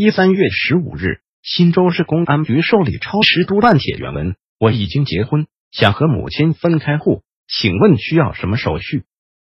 一三月十五日，新州市公安局受理超时督办帖原文：我已经结婚，想和母亲分开户，请问需要什么手续？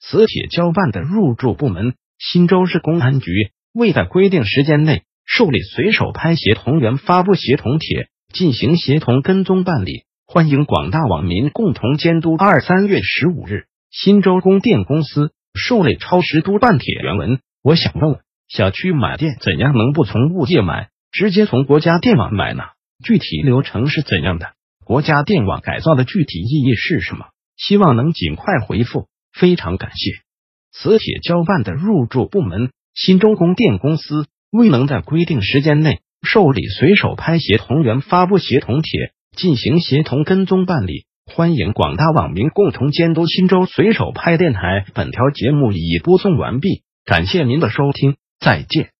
此帖交办的入驻部门：新州市公安局，未在规定时间内。受理随手拍协同员发布协同帖，进行协同跟踪办理。欢迎广大网民共同监督。二三月十五日，新州供电公司受理超时督办帖原文。我想问问，小区买电怎样能不从物业买，直接从国家电网买呢？具体流程是怎样的？国家电网改造的具体意义是什么？希望能尽快回复，非常感谢。此帖交办的入驻部门：新州供电公司。未能在规定时间内受理随手拍协同员发布协同帖，进行协同跟踪办理。欢迎广大网民共同监督新州随手拍电台。本条节目已播送完毕，感谢您的收听，再见。